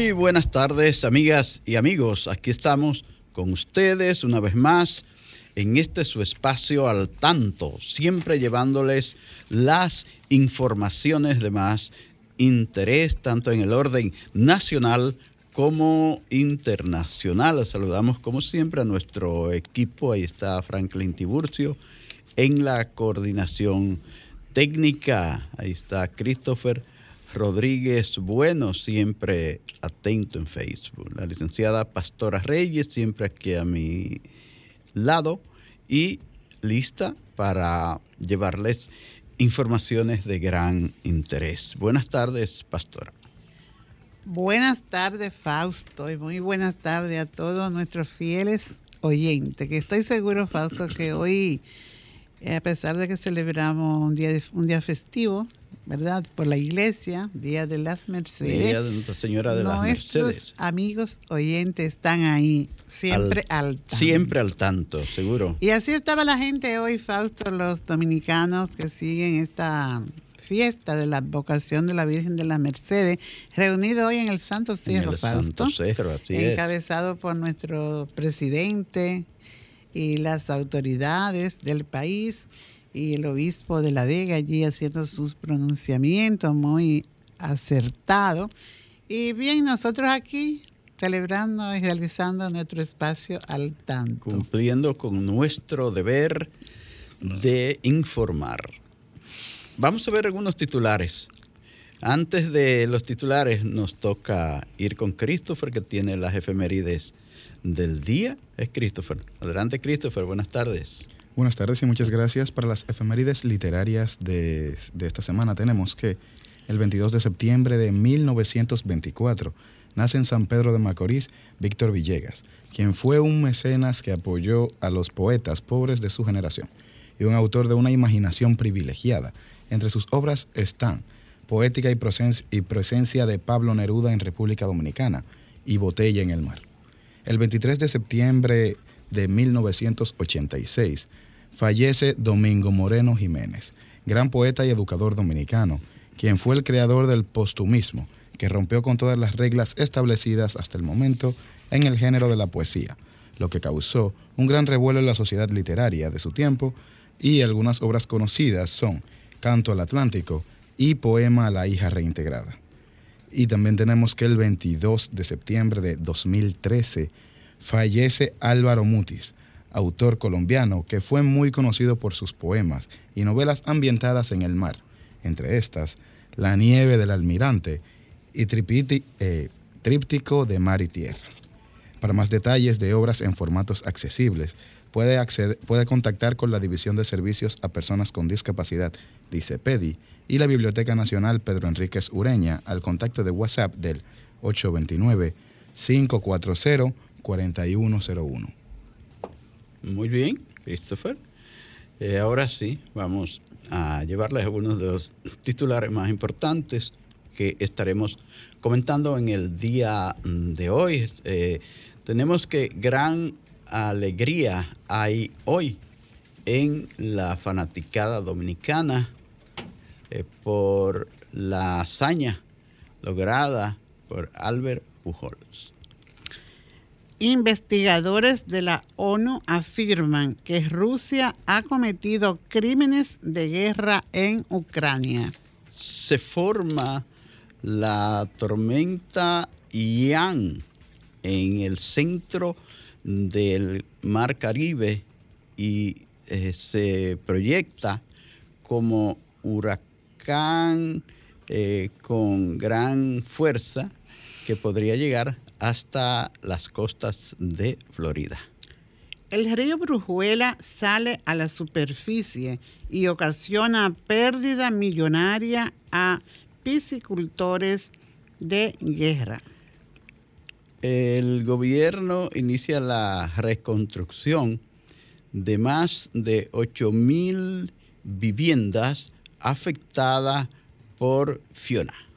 Muy buenas tardes, amigas y amigos. Aquí estamos con ustedes una vez más en este su espacio al tanto, siempre llevándoles las informaciones de más interés, tanto en el orden nacional como internacional. Saludamos como siempre a nuestro equipo. Ahí está Franklin Tiburcio en la coordinación técnica. Ahí está Christopher Rodríguez Bueno, siempre atento en Facebook. La licenciada Pastora Reyes, siempre aquí a mi lado y lista para llevarles informaciones de gran interés. Buenas tardes, Pastora. Buenas tardes, Fausto, y muy buenas tardes a todos nuestros fieles oyentes, que estoy seguro, Fausto, que hoy, a pesar de que celebramos un día, un día festivo, ¿verdad? Por la iglesia, Día de las Mercedes. Día de Nuestra Señora de las Mercedes. amigos oyentes están ahí, siempre al, al, tanto. Siempre al tanto, seguro. Y así estaba la gente hoy, Fausto, los dominicanos que siguen esta fiesta de la vocación de la Virgen de las Mercedes, reunido hoy en el Santo Cerro, en el Fausto. Santo Cerro, así encabezado por nuestro presidente y las autoridades del país y el obispo de La Vega allí haciendo sus pronunciamientos muy acertados. Y bien, nosotros aquí celebrando y realizando nuestro espacio al tanto. Cumpliendo con nuestro deber de informar. Vamos a ver algunos titulares. Antes de los titulares nos toca ir con Christopher que tiene las efemérides del día. Es Christopher. Adelante Christopher, buenas tardes. Buenas tardes y muchas gracias. Para las efemérides literarias de, de, esta semana tenemos que el 22 de septiembre de 1924 nace en San Pedro de Macorís Víctor Villegas, quien fue un mecenas que apoyó a los poetas pobres de su generación y un autor de una imaginación privilegiada. Entre sus obras están Poética y, Presencia, y Presencia de Pablo Neruda en República Dominicana y Botella en el Mar. El 23 de septiembre de 1986 fallece Domingo Moreno Jiménez, gran poeta y educador dominicano, quien fue el creador del postumismo, que rompió con todas las reglas establecidas hasta el momento en el género de la poesía, lo que causó un gran revuelo en la sociedad literaria de su tiempo y algunas obras conocidas son Canto al Atlántico y Poema a la hija reintegrada. Y también tenemos que el 22 de septiembre de 2013 fallece Álvaro Mutis, autor colombiano que fue muy conocido por sus poemas y novelas ambientadas en el mar, entre estas La nieve del almirante y eh, Tríptico de Mar y Tierra. Para más detalles de obras en formatos accesibles, puede, acceder, puede contactar con la División de Servicios a Personas con Discapacidad, dice PEDI, y la Biblioteca Nacional Pedro Enríquez Ureña al contacto de WhatsApp del 829-540-4101. Muy bien, Christopher. Eh, ahora sí, vamos a llevarles algunos de los titulares más importantes que estaremos comentando en el día de hoy. Eh, tenemos que gran alegría hay hoy en la fanaticada dominicana eh, por la hazaña lograda por Albert Pujols. Investigadores de la ONU afirman que Rusia ha cometido crímenes de guerra en Ucrania. Se forma la tormenta Ian en el centro del Mar Caribe y eh, se proyecta como huracán eh, con gran fuerza que podría llegar hasta las costas de Florida. El río Brujuela sale a la superficie y ocasiona pérdida millonaria a piscicultores de guerra. El gobierno inicia la reconstrucción de más de 8 mil viviendas afectadas por Fiona.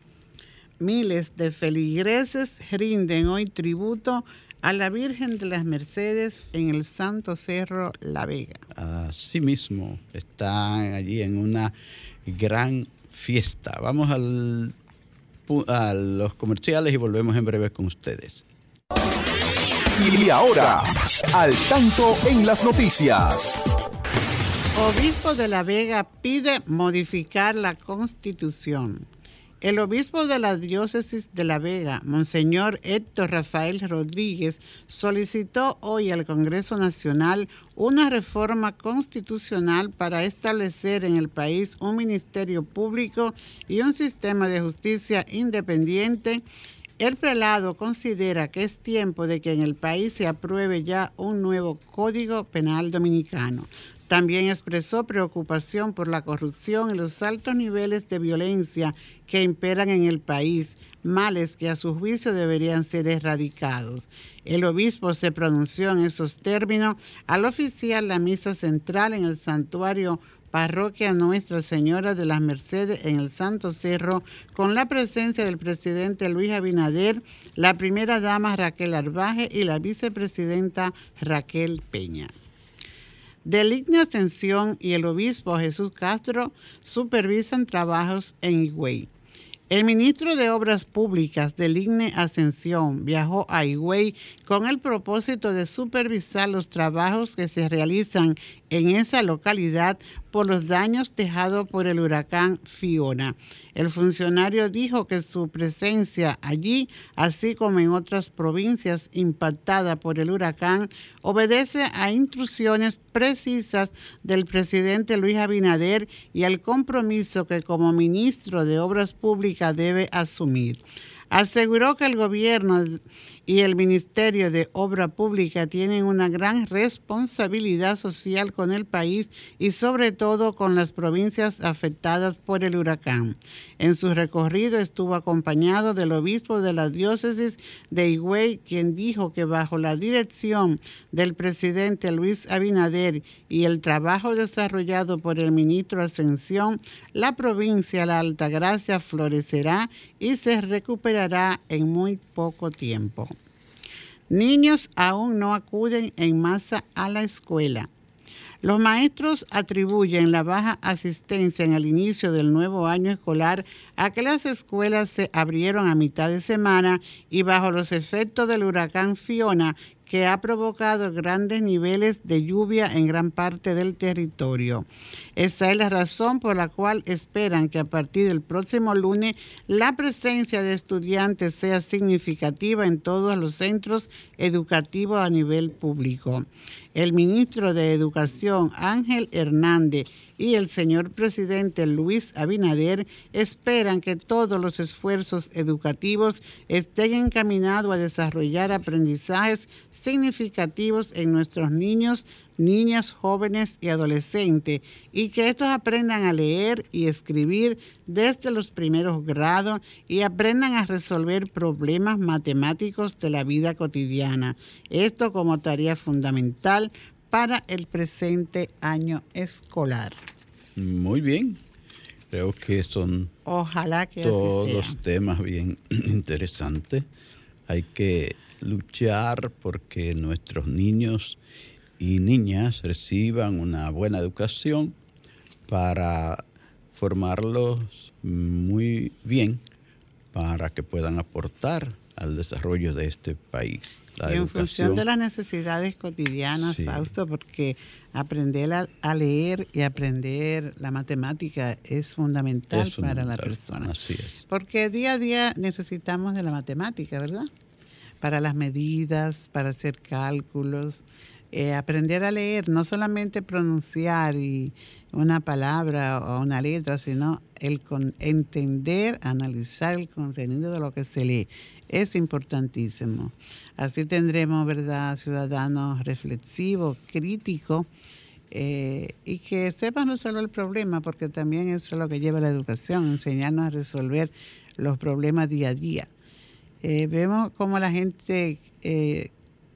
Miles de feligreses rinden hoy tributo a la Virgen de las Mercedes en el Santo Cerro La Vega. Asimismo, están allí en una gran fiesta. Vamos al, a los comerciales y volvemos en breve con ustedes. Y ahora, al tanto en las noticias. Obispo de La Vega pide modificar la constitución. El obispo de la diócesis de La Vega, Monseñor Héctor Rafael Rodríguez, solicitó hoy al Congreso Nacional una reforma constitucional para establecer en el país un ministerio público y un sistema de justicia independiente el prelado considera que es tiempo de que en el país se apruebe ya un nuevo Código Penal Dominicano. También expresó preocupación por la corrupción y los altos niveles de violencia que imperan en el país, males que a su juicio deberían ser erradicados. El obispo se pronunció en esos términos al oficiar la misa central en el santuario Parroquia Nuestra Señora de las Mercedes en el Santo Cerro, con la presencia del presidente Luis Abinader, la primera dama Raquel Arbaje y la vicepresidenta Raquel Peña. Del Ascensión y el obispo Jesús Castro supervisan trabajos en Higüey. El ministro de Obras Públicas del IGNE Ascensión viajó a Higüey con el propósito de supervisar los trabajos que se realizan en esa localidad por los daños dejados por el huracán Fiona. El funcionario dijo que su presencia allí, así como en otras provincias impactadas por el huracán, obedece a instrucciones precisas del presidente Luis Abinader y al compromiso que como ministro de Obras Públicas debe asumir. Aseguró que el gobierno y el Ministerio de Obra Pública tienen una gran responsabilidad social con el país y sobre todo con las provincias afectadas por el huracán. En su recorrido estuvo acompañado del obispo de la diócesis de Higüey, quien dijo que bajo la dirección del presidente Luis Abinader y el trabajo desarrollado por el ministro Ascensión, la provincia La Altagracia florecerá y se recuperará en muy poco tiempo. Niños aún no acuden en masa a la escuela. Los maestros atribuyen la baja asistencia en el inicio del nuevo año escolar a que las escuelas se abrieron a mitad de semana y bajo los efectos del huracán Fiona que ha provocado grandes niveles de lluvia en gran parte del territorio. Esa es la razón por la cual esperan que a partir del próximo lunes la presencia de estudiantes sea significativa en todos los centros educativos a nivel público. El ministro de Educación, Ángel Hernández, y el señor presidente Luis Abinader esperan que todos los esfuerzos educativos estén encaminados a desarrollar aprendizajes significativos en nuestros niños, niñas, jóvenes y adolescentes y que estos aprendan a leer y escribir desde los primeros grados y aprendan a resolver problemas matemáticos de la vida cotidiana. Esto como tarea fundamental para el presente año escolar. Muy bien. Creo que son Ojalá que todos temas bien interesantes. Hay que luchar porque nuestros niños y niñas reciban una buena educación para formarlos muy bien para que puedan aportar al desarrollo de este país. y en función de las necesidades cotidianas, Fausto, porque aprender a, leer y aprender la matemática es fundamental, para la persona. Así es. Porque día a día necesitamos de la matemática, ¿verdad? Para las medidas, para hacer cálculos. eh, aprender a leer, no solamente pronunciar y una palabra o una letra, sino el entender, analizar el contenido de lo que se lee. Es importantísimo. Así tendremos, ¿verdad?, ciudadanos reflexivos, críticos, eh, y que sepan resolver el problema, porque también eso es lo que lleva la educación, enseñarnos a resolver los problemas día a día. Eh, vemos cómo la gente eh,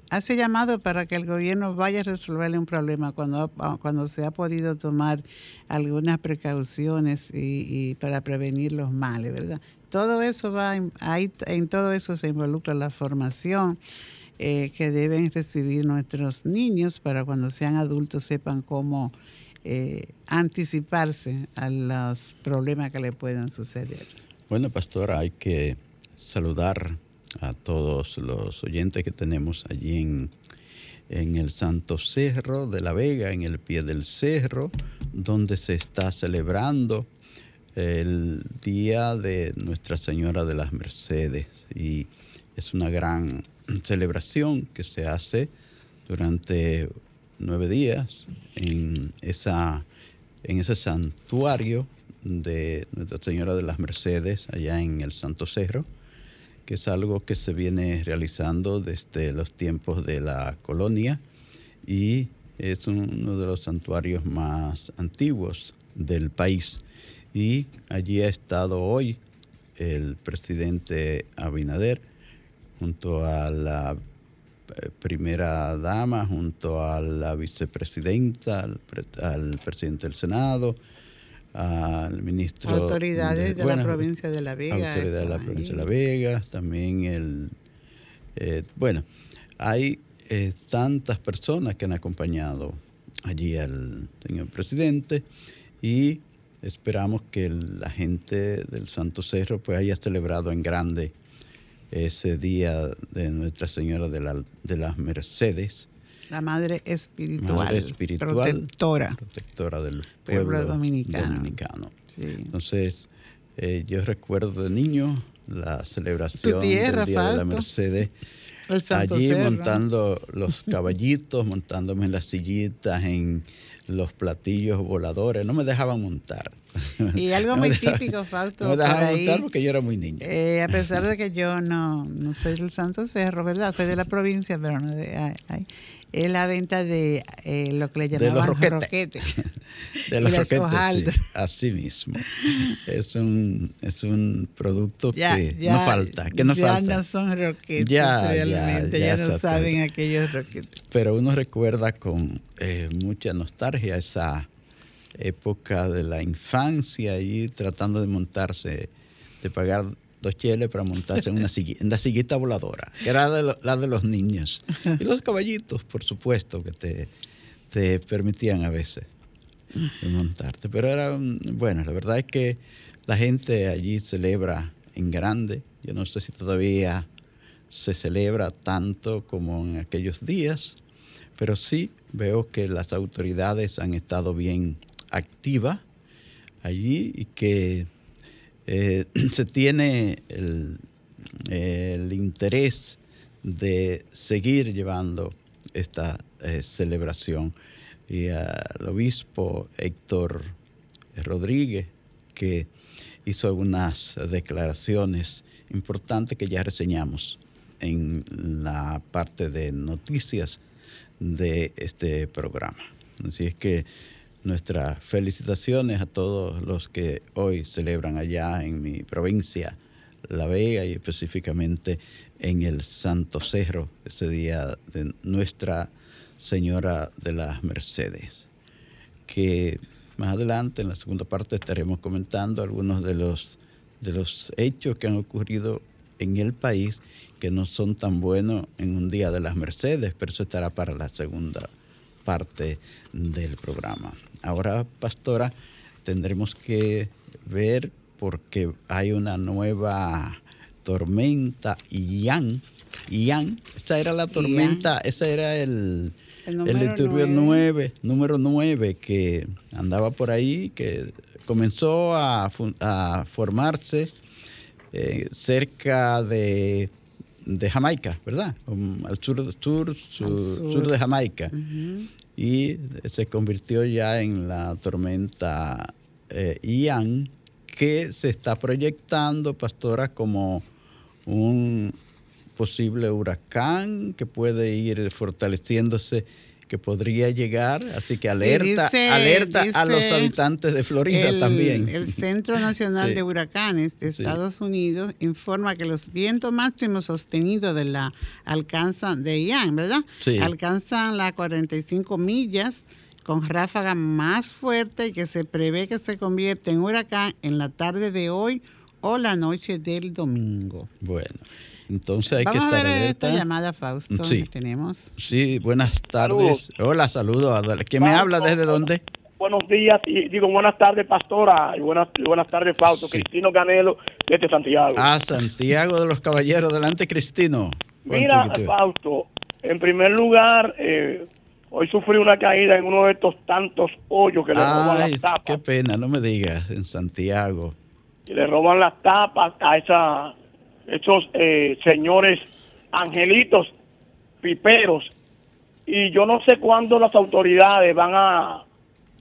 hace llamado para que el gobierno vaya a resolverle un problema cuando, cuando se ha podido tomar algunas precauciones y, para prevenir los males, ¿verdad? Todo eso va, ahí, en todo eso se involucra la formación eh, que deben recibir nuestros niños para cuando sean adultos sepan cómo anticiparse a los problemas que le puedan suceder. Bueno, pastora, hay que saludar a todos los oyentes que tenemos allí en, en el Santo Cerro de la Vega, en el pie del cerro, donde se está celebrando el Día de Nuestra Señora de las Mercedes. Y es una gran celebración que se hace durante nueve días en, esa, en ese santuario de Nuestra Señora de las Mercedes allá en el Santo Cerro que es algo que se viene realizando desde los tiempos de la colonia y es uno de los santuarios más antiguos del país. Y allí ha estado hoy el presidente Abinader junto a la eh, primera dama, junto a la vicepresidenta, al, presidente del Senado, al ministro. Autoridades de, la provincia de La Vega. Autoridades de la provincia de La Vega, también el. Eh, bueno, hay eh, tantas personas que han acompañado allí al señor presidente y esperamos que la gente del Santo Cerro pues haya celebrado en grande ese día de Nuestra Señora de, la, de las Mercedes la madre espiritual, protectora, protectora del pueblo, dominicano. Entonces, eh, yo recuerdo de niño la celebración del Día de la Mercedes. allí montando los caballitos, montándome en las sillitas, en los platillos voladores, no me dejaban montar. Y algo muy típico, Fausto. No me dejaban montar porque yo era muy niño. Eh, a pesar de que yo no, no soy del Santo Cerro, ¿verdad? Soy de la provincia, pero no de ahí es la venta de eh, lo que le llamaban de los roquetes. de los roquetes, sí, así mismo. Es un, es un producto que no falta, que no ya falta. no son roquetes ya, realmente, ya, no saben aquellos roquetes. Pero uno recuerda con eh, mucha nostalgia esa época de la infancia y tratando de montarse, de pagar dos cheles para montarse en una en la sillita voladora, que era la de los niños. Y los caballitos, por supuesto, que te, te permitían a veces montarte. Pero era, bueno, la verdad es que la gente allí celebra en grande. Yo no sé si todavía se celebra tanto como en aquellos días, pero sí veo que las autoridades han estado bien activas allí y que eh, se tiene el, interés de seguir llevando esta eh, celebración. Y al obispo Héctor Rodríguez, que hizo algunas declaraciones importantes que ya reseñamos en la parte de noticias de este programa. Así es que Nuestras felicitaciones a todos los que hoy celebran allá en mi provincia, La Vega, y específicamente en el Santo Cerro, ese día de Nuestra Señora de las Mercedes. Que más adelante, en la segunda parte, estaremos comentando algunos de los, de los hechos que han ocurrido en el país que no son tan buenos en un día de las Mercedes, pero eso estará para la segunda parte del programa. Ahora, pastora, tendremos que ver porque hay una nueva tormenta Ian. Ian, esa era la tormenta, ese era el, el, disturbio 9. número 9, que andaba por ahí, que comenzó a, formarse eh, cerca de de Jamaica, ¿verdad? Um, al sur, sur, sur, de Jamaica. Y se convirtió ya en la tormenta eh, Ian, que se está proyectando, pastora, como un posible huracán que puede ir fortaleciéndose, que podría llegar. Así que alerta, dice- alerta a los habitantes de Florida el, también. El Centro Nacional Sí. de Huracanes de Sí. Estados Unidos informa que los vientos máximos sostenidos de la alcanzan de Ian, ¿verdad? Alcanzan las 45 millas con ráfaga más fuerte y que se prevé que se convierta en huracán en la tarde de hoy o la noche del domingo. Bueno, entonces hay Vamos que a estar ver esta llamada, Fausto, Sí. que tenemos. Sí, buenas tardes. Hola, saludos. ¿Quién me habla? ¿Desde dónde? Buenos días y digo buenas tardes, pastora, y buenas, y buenas tardes, Fausto. Sí. Cristino Canelo, desde Santiago. Ah, Santiago de los Caballeros. Delante, Cristino. ¿Cuánto Mira, Fausto, en primer lugar, eh, hoy sufrí una caída en uno de estos tantos hoyos que le roban las tapas. qué pena, no me digas, en Santiago. Y le roban las tapas a esa, esos eh, señores angelitos piperos. Y yo no sé cuándo las autoridades van a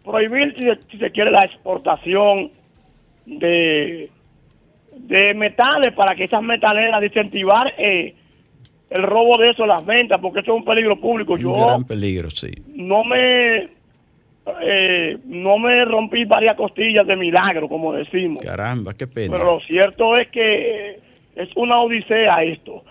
prohibir, si, se- si se quiere, la exportación de, de metales para que esas metaleras de incentivar eh, el robo de eso, las ventas, porque eso es un peligro público. Un Yo gran peligro, sí. no me eh, no me rompí varias costillas de milagro, como decimos. Caramba, qué pena. Pero lo cierto es que es una odisea esto.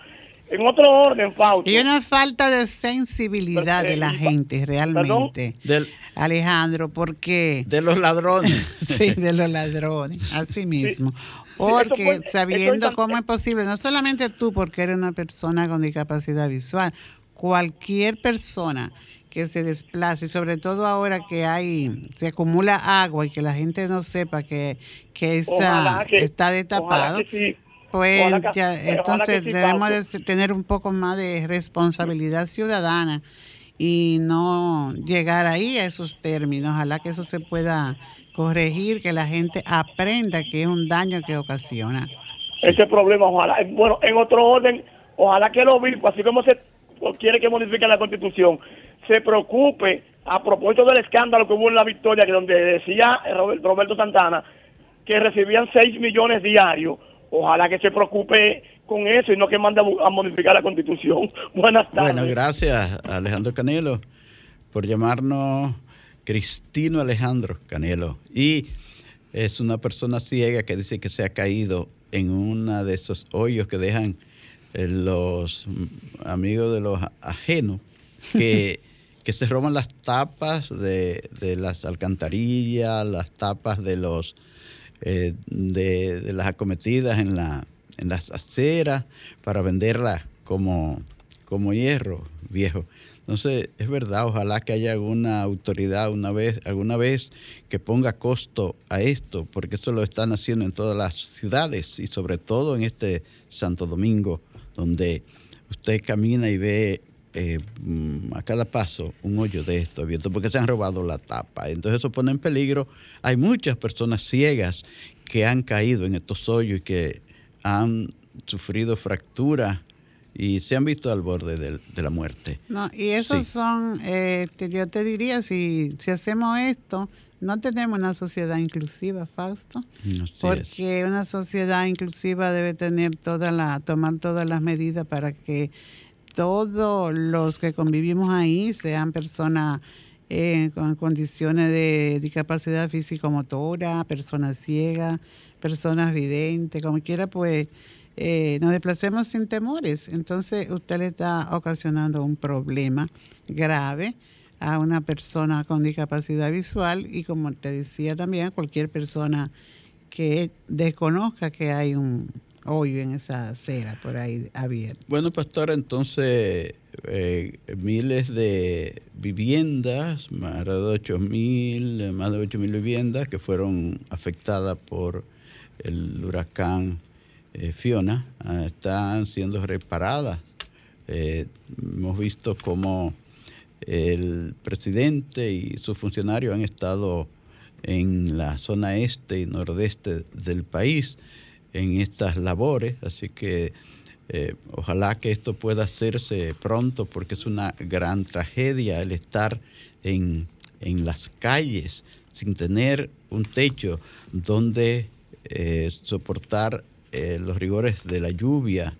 En otro orden, Fausto. Y una falta de sensibilidad de la Eh, gente, realmente. Del- Alejandro, porque de los ladrones. sí, de los ladrones, así mismo. Porque fue- sabiendo es- cómo es posible, no solamente tú, porque eres una persona con discapacidad visual, cualquier persona que se desplace, sobre todo ahora que hay, se acumula agua y que la gente no sepa que, que esa que- está ojalá destapado. que sí. Pues Ojalá ya, entonces sí, debemos de tener un poco más de responsabilidad ciudadana y no llegar ahí a esos términos. Ojalá que eso se pueda corregir, que la gente aprenda que es un daño que ocasiona. ese problema, ojalá. Bueno, en otro orden, ojalá que el obispo, así como se quiere que modifique la constitución, se preocupe a propósito del escándalo que hubo en la victoria, que donde decía Robert- Roberto Santana que recibían 6 millones diarios. Ojalá que se preocupe con eso y no que mande a modificar la constitución. Buenas tardes. Bueno, gracias Alejandro Canelo por llamarnos Cristino Alejandro Canelo. Y es una persona ciega que dice que se ha caído en uno de esos hoyos que dejan eh, los amigos de los ajenos, que, que se roban las tapas de, de las alcantarillas, las tapas de los eh, de, las acometidas en, la, en las aceras para venderlas como, como hierro viejo. Entonces, es verdad, ojalá que haya alguna autoridad una vez, alguna vez que ponga costo a esto, porque eso lo están haciendo en todas las ciudades y sobre todo en este Santo Domingo, donde usted camina y ve eh, mm, a cada paso un hoyo de esto abierto, porque se han robado la tapa. Entonces eso pone en peligro. Hay muchas personas ciegas que han caído en estos hoyos y que han sufrido fracturas y se han visto al borde de, la muerte. No, y esos Sí. son, eh, yo te diría, si, si hacemos esto, no tenemos una sociedad inclusiva, Fausto. Así es. porque una sociedad inclusiva debe tener toda la, tomar todas las medidas para que todos los que convivimos ahí sean personas eh, con condiciones de discapacidad físico-motora, personas ciegas, personas videntes, como quiera, pues eh, nos desplacemos sin temores. Entonces usted le está ocasionando un problema grave a una persona con discapacidad visual y como te decía también a cualquier persona que desconozca que hay un hoyo en esa acera por ahí abierta. Bueno, pastora, entonces eh, miles de viviendas, más de 8 mil, más de 8 mil viviendas que fueron afectadas por el huracán eh, Fiona, ah, están siendo reparadas. Eh, hemos visto cómo el presidente y sus funcionarios han estado en la zona este y nordeste del país en estas labores, así que eh, ojalá que esto pueda hacerse pronto porque es una gran tragedia el estar en, en las calles sin tener un techo donde eh, soportar eh, los rigores de la lluvia,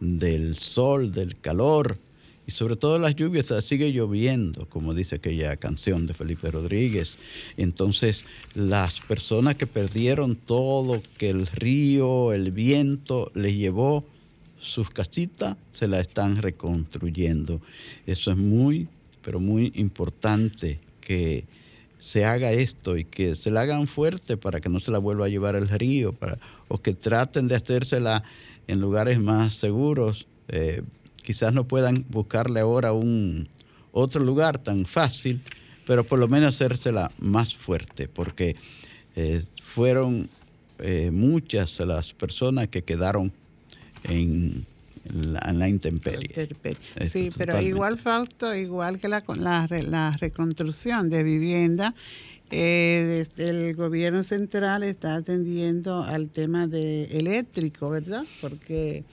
del sol, del calor y sobre todo las lluvias, sigue lloviendo, como dice aquella canción de Felipe Rodríguez. Entonces, las personas que perdieron todo, que el río, el viento les llevó sus casitas, se la están reconstruyendo. Eso es muy, pero muy importante que se haga esto y que se la hagan fuerte para que no se la vuelva a llevar el río, para, o que traten de hacérsela en lugares más seguros. Eh, quizás no puedan buscarle ahora un otro lugar tan fácil, pero por lo menos hacérsela más fuerte, porque eh, fueron eh, muchas las personas que quedaron en la, intemperie. Sí, pero igual Fausto, igual que la, la, la reconstrucción de vivienda, eh, desde el gobierno central está atendiendo al tema de eléctrico, ¿verdad? Porque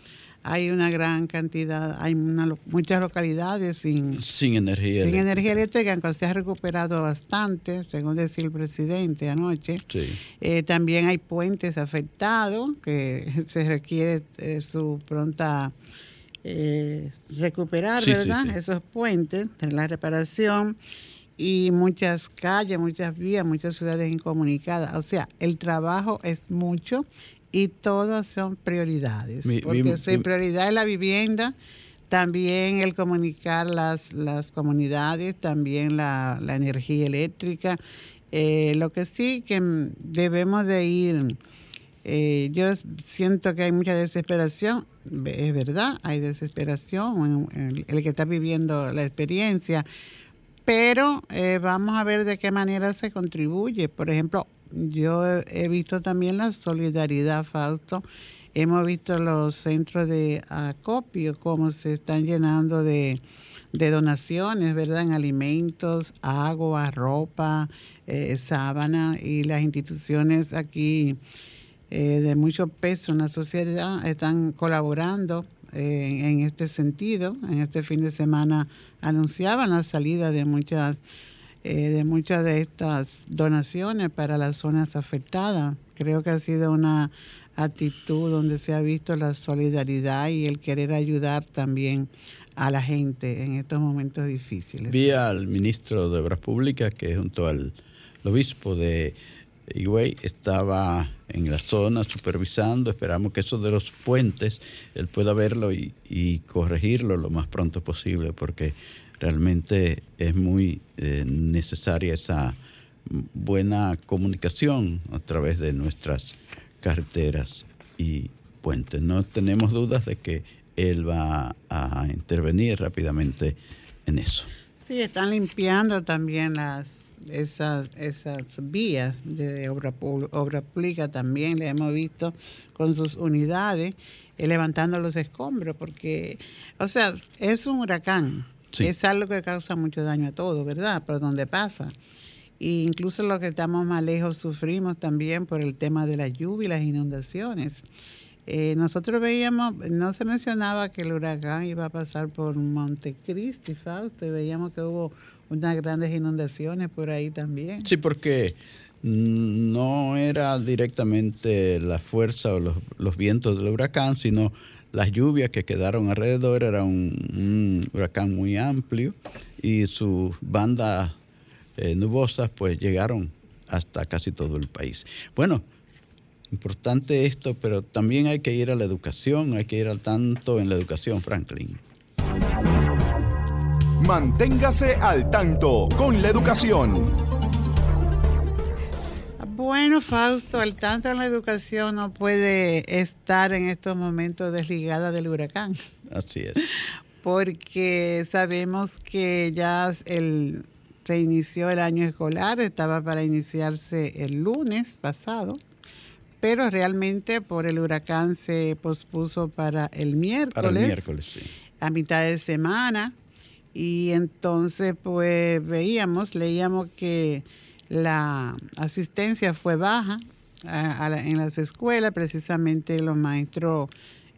hay una gran cantidad, hay muchas localidades sin, sin energía sin energía eléctrica, aunque se ha recuperado bastante, según decía el presidente anoche. Eh, también hay puentes afectados que se requiere eh, su pronta eh, recuperar, ¿verdad? Esos puentes, la reparación y muchas calles, muchas vías, muchas ciudades incomunicadas. O sea, el trabajo es mucho y todas son prioridades. porque si prioridad es la vivienda, también el comunicar las, las comunidades, también la, energía eléctrica. Eh, lo que sí que debemos de ir, eh, yo siento que hay mucha desesperación, es verdad, hay desesperación, el, el que está viviendo la experiencia, pero eh, vamos a ver de qué manera se contribuye. Por ejemplo, yo he visto también la solidaridad, Fausto. Hemos visto los centros de acopio, cómo se están llenando de, donaciones, ¿verdad? En alimentos, agua, ropa, eh, sábana y las instituciones aquí eh, de mucho peso en la sociedad están colaborando eh, en este sentido. En este fin de semana anunciaban la salida de muchas eh, de muchas de estas donaciones para las zonas afectadas. Creo que ha sido una actitud donde se ha visto la solidaridad y el querer ayudar también a la gente en estos momentos difíciles. Vi al ministro de Obras Públicas que junto al obispo de Higüey estaba en la zona supervisando. Esperamos que eso de los puentes él pueda verlo y, y corregirlo lo más pronto posible porque realmente es muy eh, necesaria esa buena comunicación a través de nuestras carreteras y puentes. No tenemos dudas de que él va a intervenir rápidamente en eso. Sí, están limpiando también las esas, esas vías de obra, obra pública también, le hemos visto con sus unidades eh, levantando los escombros, porque, o sea, es un huracán, es algo que causa mucho daño a todos, ¿verdad? Por donde pasa. E incluso los que estamos más lejos sufrimos también por el tema de la lluvia y las inundaciones. Eh, nosotros veíamos, no se mencionaba que el huracán iba a pasar por Montecristi, Fausto, y veíamos que hubo unas grandes inundaciones por ahí también. Sí, porque no era directamente la fuerza o los, los vientos del huracán, sino las lluvias que quedaron alrededor, era un, huracán muy amplio y sus bandas eh, nubosas pues llegaron hasta casi todo el país. Bueno, importante esto, pero también hay que ir a la educación, hay que ir al tanto en la educación, Franklin. Manténgase al tanto con la educación. Bueno, Fausto, al tanto en la educación no puede estar en estos momentos desligada del huracán. Así es. Porque sabemos que ya el, se inició el año escolar, estaba para iniciarse el lunes pasado, pero realmente por el huracán se pospuso para el miércoles. Para el miércoles, sí. A mitad de semana. Y entonces, pues veíamos, leíamos que la asistencia fue baja en las escuelas, precisamente los maestros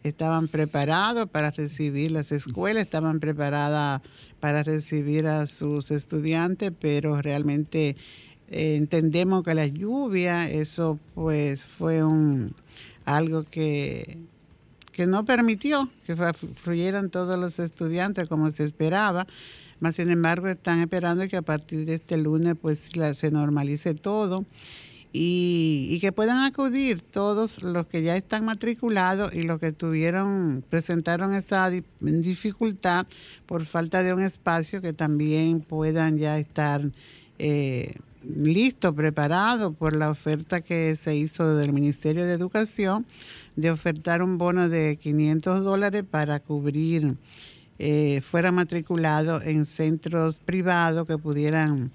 estaban preparados para recibir las escuelas, estaban preparadas para recibir a sus estudiantes, pero realmente eh, entendemos que la lluvia, eso pues fue un algo que, que no permitió que fluyeran todos los estudiantes como se esperaba. Más sin embargo, están esperando que a partir de este lunes pues se normalice todo y, que puedan acudir todos los que ya están matriculados y los que tuvieron, presentaron esa dificultad por falta de un espacio que también puedan ya estar eh, listos, preparados por la oferta que se hizo del Ministerio de Educación de ofertar un bono de 500 dólares para cubrir, eh, fuera matriculado en centros privados que pudieran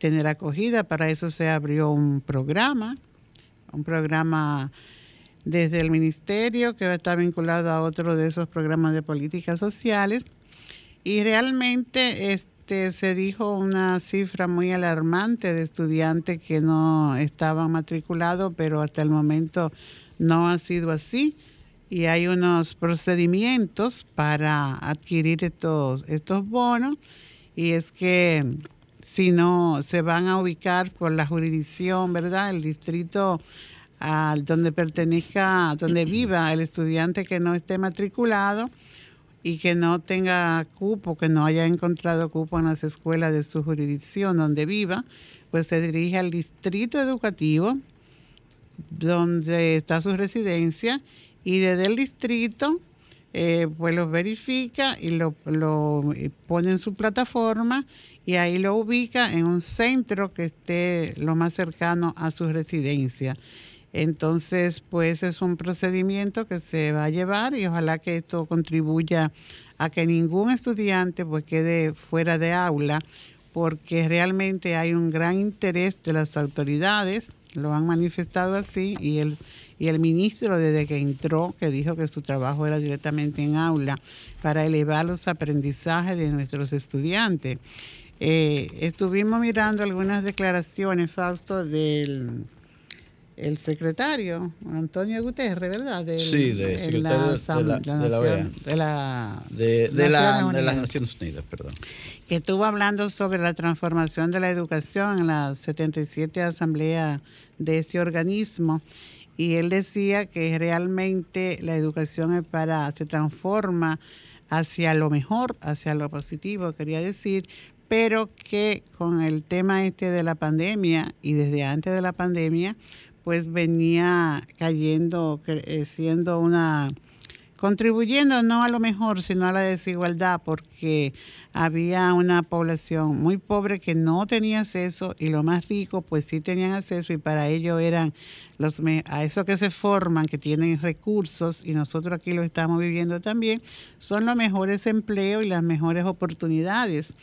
tener acogida. Para eso se abrió un programa, un programa desde el ministerio que está vinculado a otro de esos programas de políticas sociales. Y realmente este, se dijo una cifra muy alarmante de estudiantes que no estaban matriculados, pero hasta el momento no ha sido así. Y hay unos procedimientos para adquirir estos, estos bonos. Y es que si no se van a ubicar por la jurisdicción, ¿verdad? El distrito al donde pertenezca, donde viva el estudiante que no esté matriculado y que no tenga cupo, que no haya encontrado cupo en las escuelas de su jurisdicción donde viva, pues se dirige al distrito educativo donde está su residencia y desde el distrito eh, pues lo verifica y lo, lo pone en su plataforma y ahí lo ubica en un centro que esté lo más cercano a su residencia. Entonces, pues es un procedimiento que se va a llevar y ojalá que esto contribuya a que ningún estudiante pues quede fuera de aula porque realmente hay un gran interés de las autoridades, lo han manifestado así y el y el ministro desde que entró, que dijo que su trabajo era directamente en aula para elevar los aprendizajes de nuestros estudiantes. Eh, estuvimos mirando algunas declaraciones, Fausto, del el secretario Antonio Guterres, ¿verdad? sí, del secretario de, la, de, la, OEA. De, de, las Naciones Unidas, perdón. Que estuvo hablando sobre la transformación de la educación en la 77 Asamblea de ese organismo y él decía que realmente la educación es para, se transforma hacia lo mejor, hacia lo positivo, quería decir, pero que con el tema este de la pandemia y desde antes de la pandemia, pues venía cayendo, siendo una contribuyendo no a lo mejor, sino a la desigualdad, porque había una población muy pobre que no tenía acceso y los más ricos pues sí tenían acceso y para ello eran los a esos que se forman, que tienen recursos y nosotros aquí lo estamos viviendo también, son los mejores empleos y las mejores oportunidades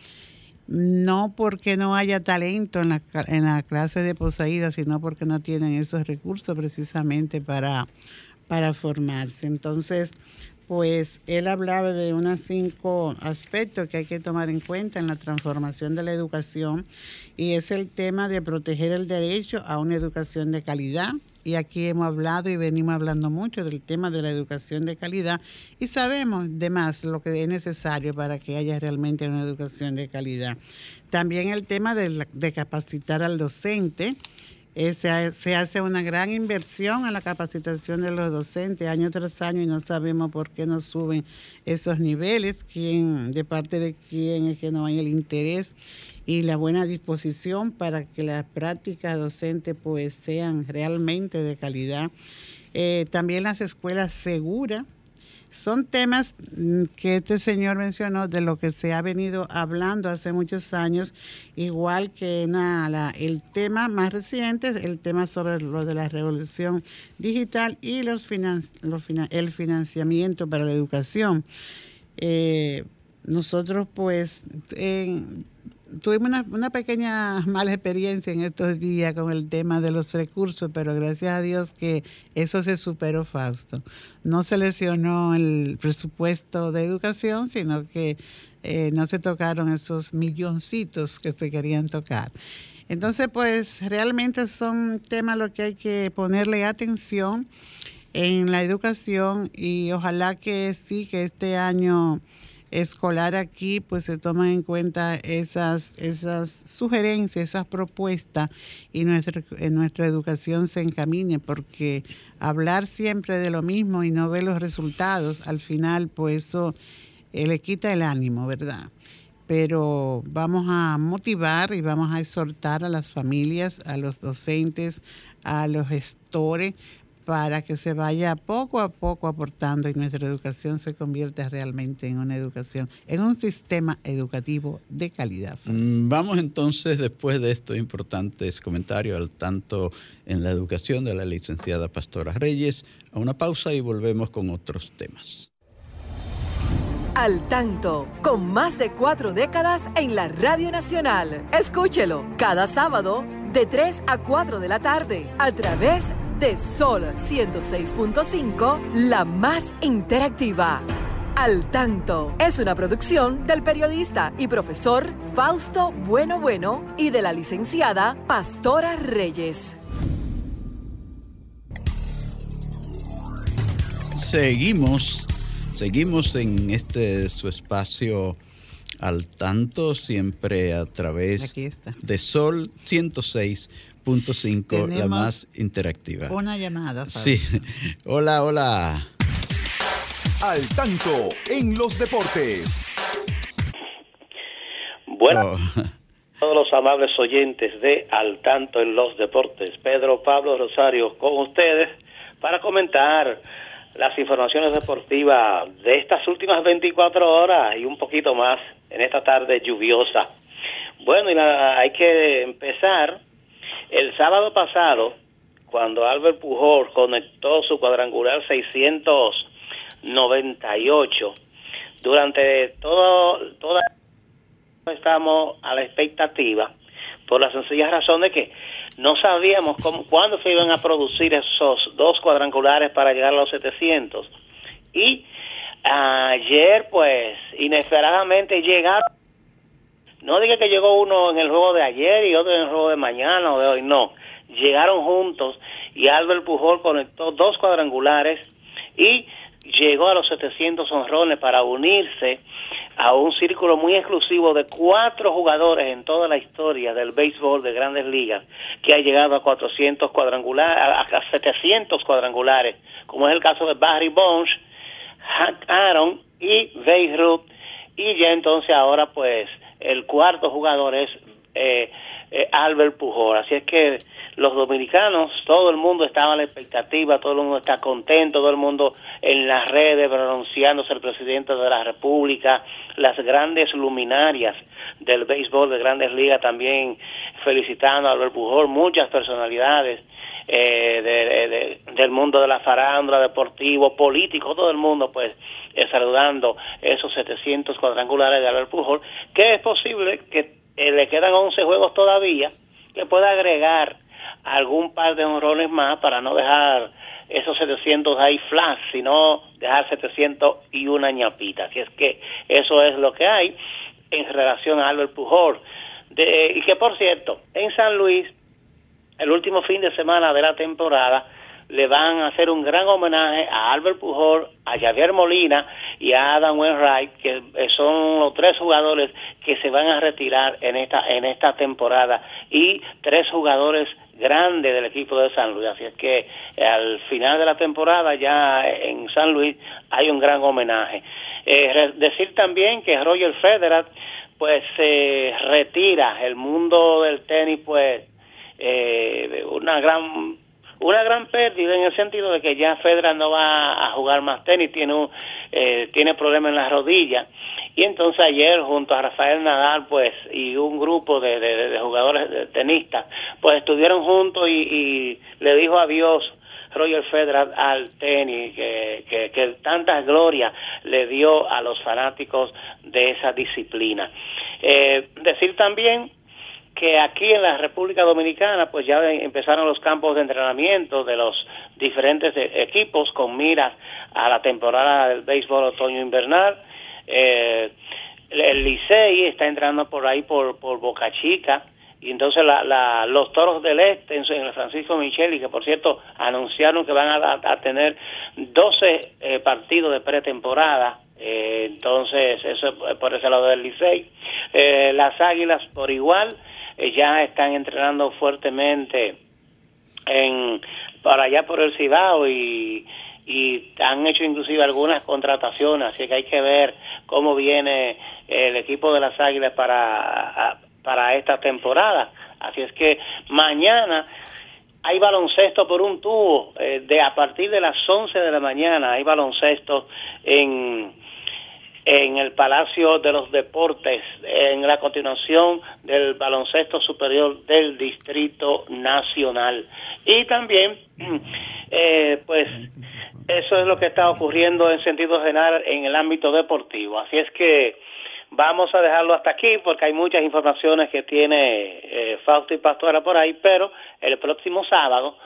no porque no haya talento en la, en la clase de poseída, sino porque no tienen esos recursos precisamente para para formarse. Entonces, pues él hablaba de unos cinco aspectos que hay que tomar en cuenta en la transformación de la educación y es el tema de proteger el derecho a una educación de calidad. Y aquí hemos hablado y venimos hablando mucho del tema de la educación de calidad y sabemos de más lo que es necesario para que haya realmente una educación de calidad. También el tema de, de capacitar al docente eh, se, hace una gran inversión en la capacitación de los docentes año tras año y no sabemos por qué no suben esos niveles, quién, de parte de quién es que no hay el interés y la buena disposición para que las prácticas docentes pues sean realmente de calidad. Eh, también las escuelas seguras son temas mm, que este señor mencionó de lo que se ha venido hablando hace muchos años, igual que el tema más reciente, el tema sobre lo de la revolución digital y los, el financiamiento para la educación. Eh, nosotros pues en, tuvimos una, pequeña mala experiencia en estos días con el tema de los recursos, pero gracias a Dios que eso se superó, Fausto. No se lesionó el presupuesto de educación, sino que eh, no se tocaron esos milloncitos que se querían tocar. Entonces, pues realmente son temas los que hay que ponerle atención. en la educación y ojalá que sí, que este año escolar aquí pues se tomen en cuenta esas, esas sugerencias, esas propuestas y nuestra, en nuestra educación se encamine porque hablar siempre de lo mismo y no ver los resultados, al final pues eso eh, le quita el ánimo, ¿verdad? Pero vamos a motivar y vamos a exhortar a las familias, a los docentes, a los gestores, para que se vaya poco a poco aportando y nuestra educación se convierta realmente en una educación, en un sistema educativo de calidad. Mm, vamos entonces, después de estos importantes comentarios al tanto en la educación de la licenciada Pastora Reyes, a una pausa y volvemos con otros temas. Al tanto, con más de cuatro décadas en la Radio Nacional. Escúchelo cada sábado de 3 a 4 de la tarde a través de de Sol 106.5, la más interactiva. Al tanto es una producción del periodista y profesor Fausto Bueno Bueno y de la licenciada Pastora Reyes. Seguimos, seguimos en este su espacio al tanto, siempre a través de Sol 106 cinco, la más interactiva. Una llamada. Sí. Hola, hola. Al tanto en los deportes. Bueno, oh. todos los amables oyentes de Al tanto en los deportes. Pedro Pablo Rosario con ustedes para comentar las informaciones deportivas de estas últimas 24 horas y un poquito más en esta tarde lluviosa. Bueno, y hay que empezar el sábado pasado, cuando Albert Pujol conectó su cuadrangular 698, durante todo, toda estamos a la expectativa por la sencilla razón de que no sabíamos cómo, cuándo se iban a producir esos dos cuadrangulares para llegar a los 700. Y ayer, pues, inesperadamente llegaron no diga que llegó uno en el juego de ayer y otro en el juego de mañana o de hoy, no. Llegaron juntos y Albert Pujol conectó dos cuadrangulares y llegó a los 700 honrones para unirse a un círculo muy exclusivo de cuatro jugadores en toda la historia del béisbol de grandes ligas que ha llegado a 400 cuadrangulares, a 700 cuadrangulares, como es el caso de Barry Bonds, Hank Aaron y Babe Ruth, y ya entonces ahora pues el cuarto jugador es eh, eh, Albert Pujol. Así es que los dominicanos, todo el mundo estaba a la expectativa, todo el mundo está contento, todo el mundo en las redes pronunciándose el presidente de la República, las grandes luminarias del béisbol de grandes ligas también felicitando a Albert Pujol, muchas personalidades. Eh, del mundo de la farándula, deportivo, político, todo el mundo pues saludando esos 700 cuadrangulares de Albert Pujol, que es posible que eh, le quedan 11 juegos todavía, que pueda agregar algún par de honrones más para no dejar esos 700 ahí flash, sino dejar 700 y una ñapita. Así es que eso es lo que hay en relación a Albert Pujol. De, y que por cierto, en San Luis, el último fin de semana de la temporada, le van a hacer un gran homenaje a Albert Pujol, a Javier Molina y a Adam Wainwright, que son los tres jugadores que se van a retirar en esta en esta temporada y tres jugadores grandes del equipo de San Luis. Así es que eh, al final de la temporada ya en San Luis hay un gran homenaje. Eh, decir también que Roger Federer pues se retira el mundo del tenis pues eh, una gran una gran pérdida en el sentido de que ya Federer no va a jugar más tenis, tiene un, eh, tiene problemas en la rodilla. Y entonces ayer junto a Rafael Nadal pues y un grupo de, de, jugadores de tenistas pues estuvieron juntos y, y le dijo adiós Roger Federer al tenis, que, que, que glorias le dio a los fanáticos de esa disciplina. Eh, decir también que aquí en la República Dominicana pues ya empezaron los campos de entrenamiento de los diferentes e-, equipos con miras a la temporada del béisbol otoño-invernal. Eh, el Licey está entrando por ahí por, por Boca Chica, y entonces la, los Toros del Este en, el Francisco Micheli, que por cierto anunciaron que van a, tener 12 eh, partidos de pretemporada, eh, entonces eso es por ese lado del Licey. Eh, las Águilas por igual ya están entrenando fuertemente en para allá por el Cibao y y han hecho inclusive algunas contrataciones, así que hay que ver cómo viene el equipo de las Águilas para, para esta temporada. Así es que mañana hay baloncesto por un tubo, eh, de a partir de las 11 de la mañana hay baloncesto en en el Palacio de los Deportes, en la continuación del baloncesto superior del Distrito Nacional. Y también, eh, pues, eso es lo que está ocurriendo en sentido general en el ámbito deportivo. Así es que vamos a dejarlo hasta aquí porque hay muchas informaciones que tiene eh, Fausto y Pastora por ahí, pero el próximo sábado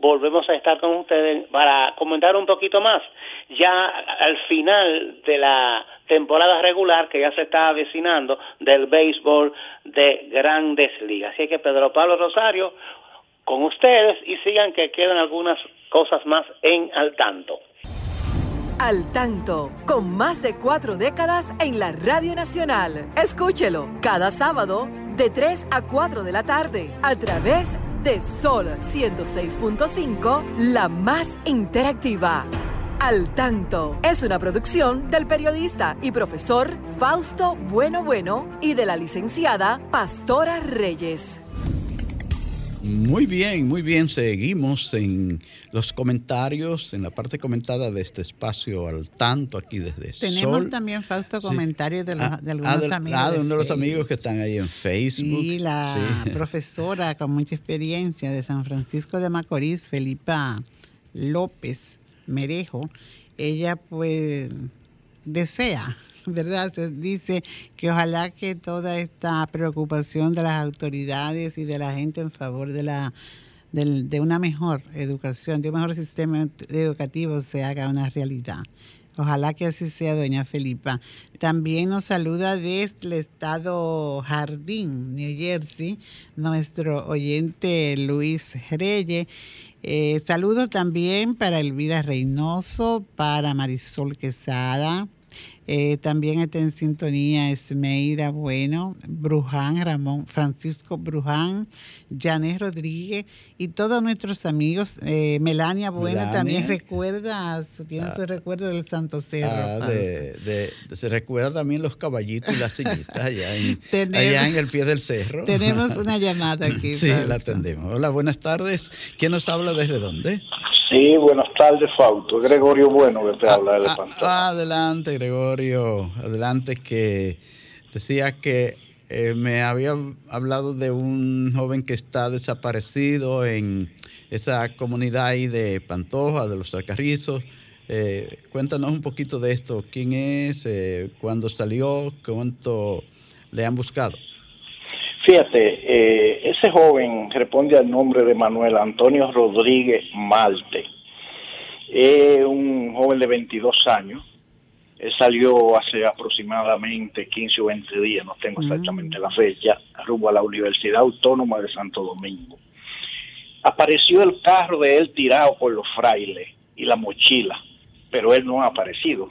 volvemos a estar con ustedes para comentar un poquito más. Ya al final de la temporada regular que ya se está avecinando del béisbol de grandes ligas. Así que Pedro Pablo Rosario, con ustedes y sigan que quedan algunas cosas más en al tanto. Al tanto, con más de cuatro décadas en la Radio Nacional. Escúchelo cada sábado de 3 a 4 de la tarde a través de Sol 106.5, la más interactiva. Al tanto es una producción del periodista y profesor Fausto Bueno Bueno y de la licenciada Pastora Reyes. Muy bien, muy bien. Seguimos en los comentarios, en la parte comentada de este espacio al tanto aquí desde Tenemos también, Fausto, comentarios de, ah, de algunos ah, amigos. Ah, de uno de los amigos que están ahí en Facebook. Sí, la profesora con mucha experiencia de San Francisco de Macorís, Felipa López Merejo, ella pues desea ¿verdad? Se dice que ojalá que toda esta preocupación de las autoridades y de la gente en favor de la de, una mejor educación, de un mejor sistema educativo se haga una realidad. Ojalá que así sea, doña Felipa. También nos saluda desde el estado Jardín, New Jersey, nuestro oyente Luis Reyes. Eh, saludos también para Elvira Reynoso, para Marisol Quesada, eh, también está en sintonía Esmeira Bueno, Bruján, Ramón, Francisco Bruján, Janet Rodríguez y todos nuestros amigos. Eh, Melania Bueno también recuerda, tiene ah. su recuerdo del Santo Cerro. Ah, se recuerda también los caballitos y las sillitas allá en, allá en el pie del cerro. Tenemos una llamada aquí. sí, la atendemos. Hola, buenas tardes. ¿Quién nos habla desde dónde? Sí, buenas tardes, Fausto. Gregorio Bueno que te ah, habla de ah, pantalla. Adelante, Gregorio. Adelante, que decía que eh, me había hablado de un joven que está desaparecido en esa comunidad ahí de Pantoja, de los Alcarrizos. Eh, cuéntanos un poquito de esto. ¿Quién es? Eh, ¿Cuándo salió? ¿Cuánto le han buscado? Fíjate, eh, ese joven responde al nombre de Manuel Antonio Rodríguez Malte. Es un joven de 22 años. Él salió hace aproximadamente 15 o 20 días, no tengo exactamente la fecha, rumbo a la Universidad Autónoma de Santo Domingo. Apareció el carro de él tirado por los frailes y la mochila, pero él no ha aparecido.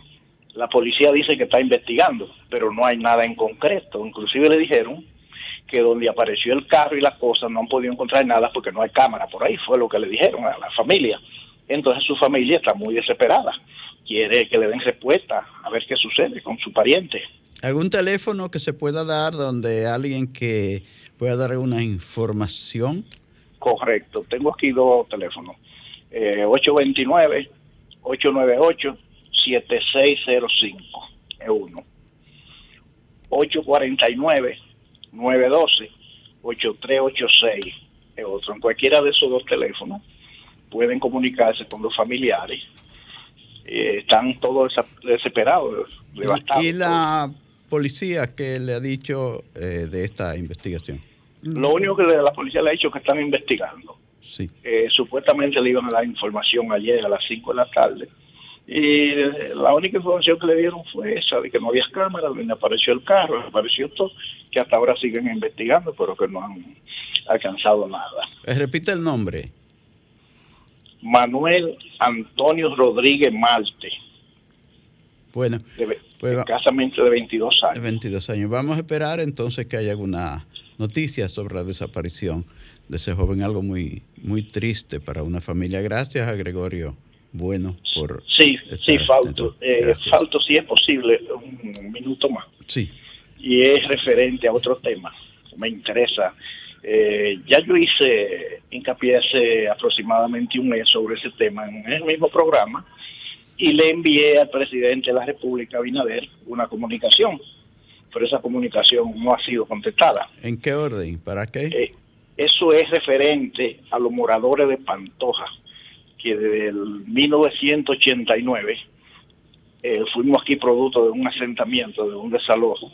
La policía dice que está investigando, pero no hay nada en concreto. Inclusive le dijeron que donde apareció el carro y las cosas no han podido encontrar nada porque no hay cámara por ahí, fue lo que le dijeron a la familia. Entonces su familia está muy desesperada, quiere que le den respuesta a ver qué sucede con su pariente. ¿Algún teléfono que se pueda dar donde alguien que pueda dar una información? Correcto, tengo aquí dos teléfonos, eh, 829-898-7605, es uno. 849 912-8386 es otro. En cualquiera de esos dos teléfonos pueden comunicarse con los familiares. Eh, están todos desesperados, devastados. ¿Y la policía qué le ha dicho eh, de esta investigación? Lo único que la policía le ha dicho es que están investigando. Sí. Eh, supuestamente le iban a dar información ayer a las 5 de la tarde Y la única información que le dieron fue esa, de que no había cámaras, donde apareció el carro, apareció todo, que hasta ahora siguen investigando, pero que no han alcanzado nada. Eh, repite el nombre. Manuel Antonio Rodríguez Malte. Bueno, de, pues escasamente de 22 años. De 22 años. Vamos a esperar entonces que haya alguna noticia sobre la desaparición de ese joven, algo muy, muy triste para una familia. Gracias a Gregorio bueno por... Sí, sí, Fausto. Eh, Fausto, si es posible, un minuto más. Sí. Y es referente a otro tema. Me interesa. Eh, ya yo hice hincapié hace aproximadamente un mes sobre ese tema en el mismo programa y le envié al presidente de la República, Abinader, una comunicación. Pero esa comunicación no ha sido contestada. ¿En qué orden? ¿Para qué? Eh, eso es referente a los moradores de Pantoja que desde el 1989 eh, fuimos aquí producto de un asentamiento, de un desalojo,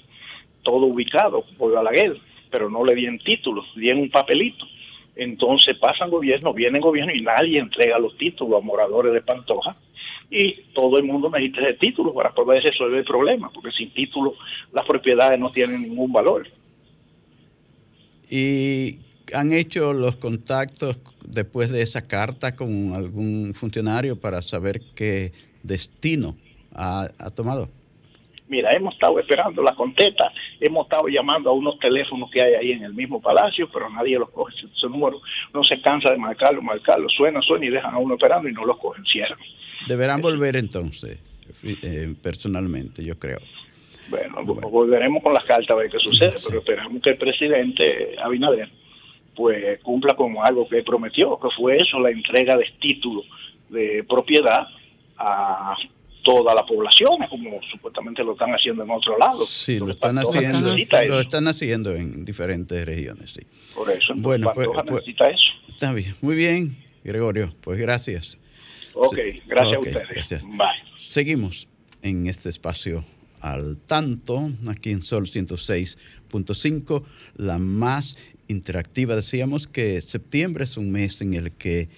todo ubicado por Balaguer, pero no le dieron títulos, dieron un papelito. Entonces pasan gobierno, viene gobierno y nadie entrega los títulos a moradores de Pantoja y todo el mundo necesita ese título para poder resolver el problema, porque sin título las propiedades no tienen ningún valor. ¿Y han hecho los contactos después de esa carta con algún funcionario para saber qué destino ha, tomado? Mira, hemos estado esperando la contesta, hemos estado llamando a unos teléfonos que hay ahí en el mismo palacio, pero nadie los coge. Ese número no se cansa de marcarlo, marcarlo, suena, suena y dejan a uno esperando y no los cogen, cierran. Deberán volver entonces, eh, personalmente, yo creo. Bueno, volveremos con las cartas a ver qué sucede, pero esperamos que el presidente Abinader pues cumpla con algo que prometió, que fue eso, la entrega de títulos de propiedad a toda la población, como supuestamente lo están haciendo en otro lado. Sí, lo están haciendo, lo están haciendo en diferentes regiones, sí. Por eso, bueno, pues, pues, necesita eso. Está bien, muy bien, Gregorio, pues gracias. Ok, gracias a ustedes. Bye. Seguimos en este espacio al tanto, aquí en Sol 106.5, la más interactiva. Decíamos que septiembre es un mes en el que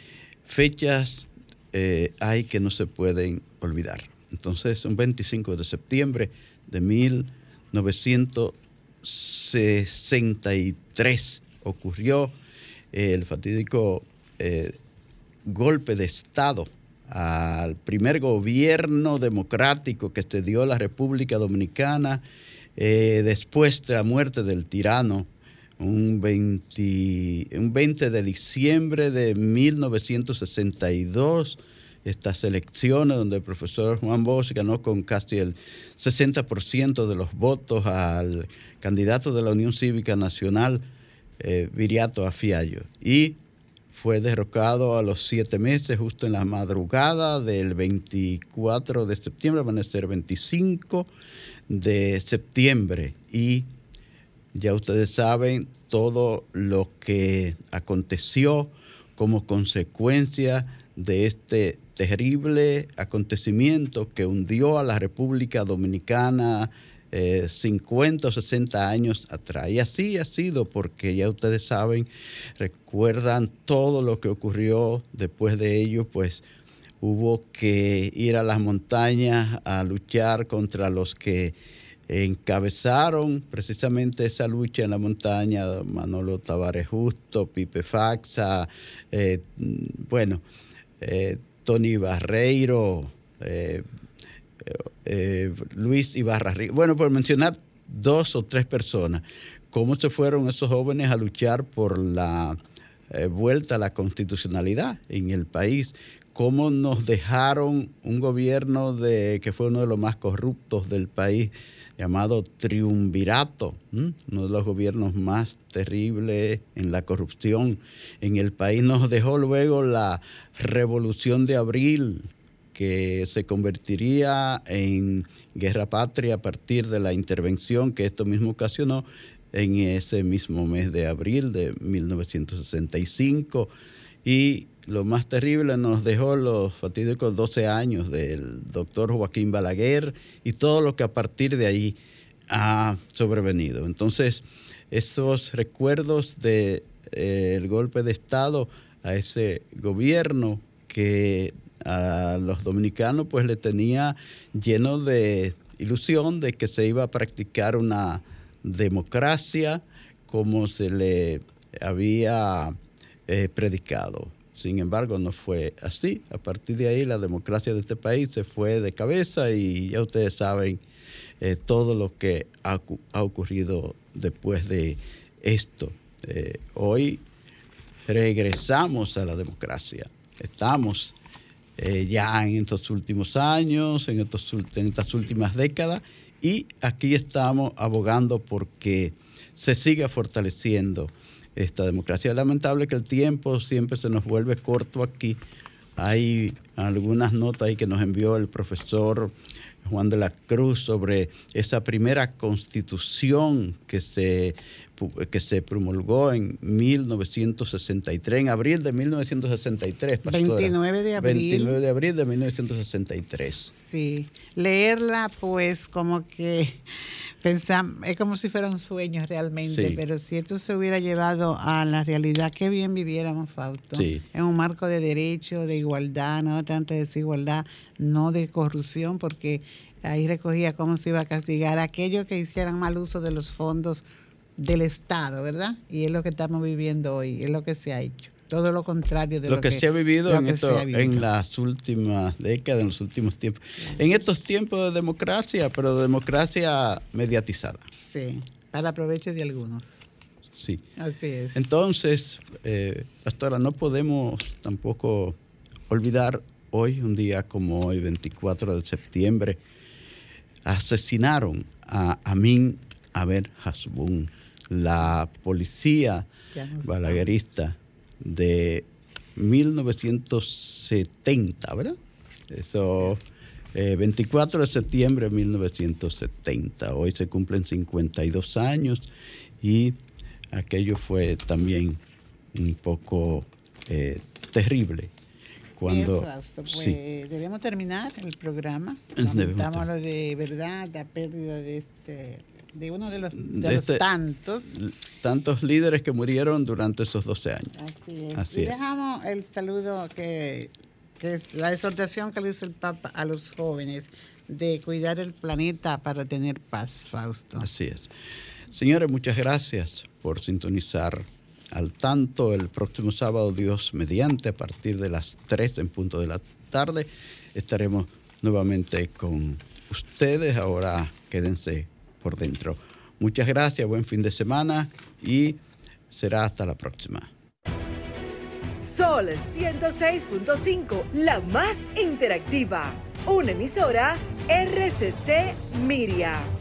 fechas eh, hay que no se pueden olvidar. Entonces, un 25 de septiembre de 1963 ocurrió el fatídico eh, golpe de Estado al primer gobierno democrático que se dio la República Dominicana eh, después de la muerte del tirano un 20, un 20 de diciembre de 1962, estas elecciones donde el profesor Juan Bosch ganó con casi el 60% de los votos al candidato de la Unión Cívica Nacional, eh, Viriato Afiallo. Y fue derrocado a los siete meses, justo en la madrugada del 24 de septiembre, van a ser 25 de septiembre. Y ya ustedes saben todo lo que aconteció como consecuencia de este terrible acontecimiento que hundió a la República Dominicana 50 eh, o 60 años atrás. Y así ha sido porque ya ustedes saben, recuerdan todo lo que ocurrió después de ello, pues hubo que ir a las montañas a luchar contra los que encabezaron precisamente esa lucha en la montaña, Manolo Tavares Justo, Pipe Faxa, eh, bueno, eh, Tony Barreiro, eh, Luis Ibarra. Bueno, por mencionar dos o tres personas, cómo se fueron esos jóvenes a luchar por la vuelta a la constitucionalidad en el país, cómo nos dejaron un gobierno de, que fue uno de los más corruptos del país llamado triunvirato, uno de los gobiernos más terribles en la corrupción en el país. Nos dejó luego la revolución de abril, que se convertiría en guerra patria a partir de la intervención que esto mismo ocasionó en ese mismo mes de abril de 1965. Y lo más terrible nos dejó los fatídicos 12 años del doctor Joaquín Balaguer y todo lo que a partir de ahí ha sobrevenido. Entonces, esos recuerdos del de, eh, golpe de Estado a ese gobierno que a los dominicanos pues le tenía lleno de ilusión de que se iba a practicar una democracia como se le había eh, predicado. Sin embargo, no fue así. A partir de ahí, la democracia de este país se fue de cabeza y ya ustedes saben eh, todo lo que ha, ocurrido después de esto. Eh, hoy regresamos a la democracia. Estamos eh, ya en estos últimos años, en, estos, en estas últimas décadas, y aquí estamos abogando porque se siga fortaleciendo esta democracia. Es lamentable que el tiempo siempre se nos vuelve corto aquí. Hay algunas notas ahí que nos envió el profesor Juan de la Cruz sobre esa primera constitución que se, que se promulgó en 1963, en abril de 1963. 29 de abril. 29 de abril de 1963. Sí, leerla pues como que pensamos, es como si fuera un sueño realmente, pero si esto se hubiera llevado a la realidad, qué bien viviéramos, Fausto. En un marco de derecho, de igualdad, no tanta desigualdad, no de corrupción, porque ahí recogía cómo se iba a castigar a aquellos que hicieran mal uso de los fondos del Estado, ¿verdad? Y es lo que estamos viviendo hoy, es lo que se ha hecho todo lo contrario de lo, que, se ha vivido, en, en las últimas décadas, en los últimos tiempos. En estos tiempos de democracia, pero democracia mediatizada. Sí, para provecho de algunos. Sí. Así es. Entonces, eh, pastora, no podemos tampoco olvidar hoy, un día como hoy, 24 de septiembre, asesinaron a Amin Aber Hasbun, la policía balaguerista de 1970, ¿verdad? Eso, 24 eh, de septiembre de 1970. Hoy se cumplen 52 años y aquello fue también un poco eh, terrible. Cuando, pues, debemos terminar el programa. Lamentamos lo de verdad, la pérdida de este de uno de los, este tantos. Tantos líderes que murieron durante esos 12 años. Así es. y dejamos el saludo que, que es la exhortación que le hizo el Papa a los jóvenes de cuidar el planeta para tener paz, Fausto. Así es. Señores, muchas gracias por sintonizar al tanto el próximo sábado, Dios mediante, a partir de las 3 en punto de la tarde. Estaremos nuevamente con ustedes. Ahora quédense por dentro. Muchas gracias, buen fin de semana y será hasta la próxima. Sol 106.5, la más interactiva. Una emisora RCC Miria.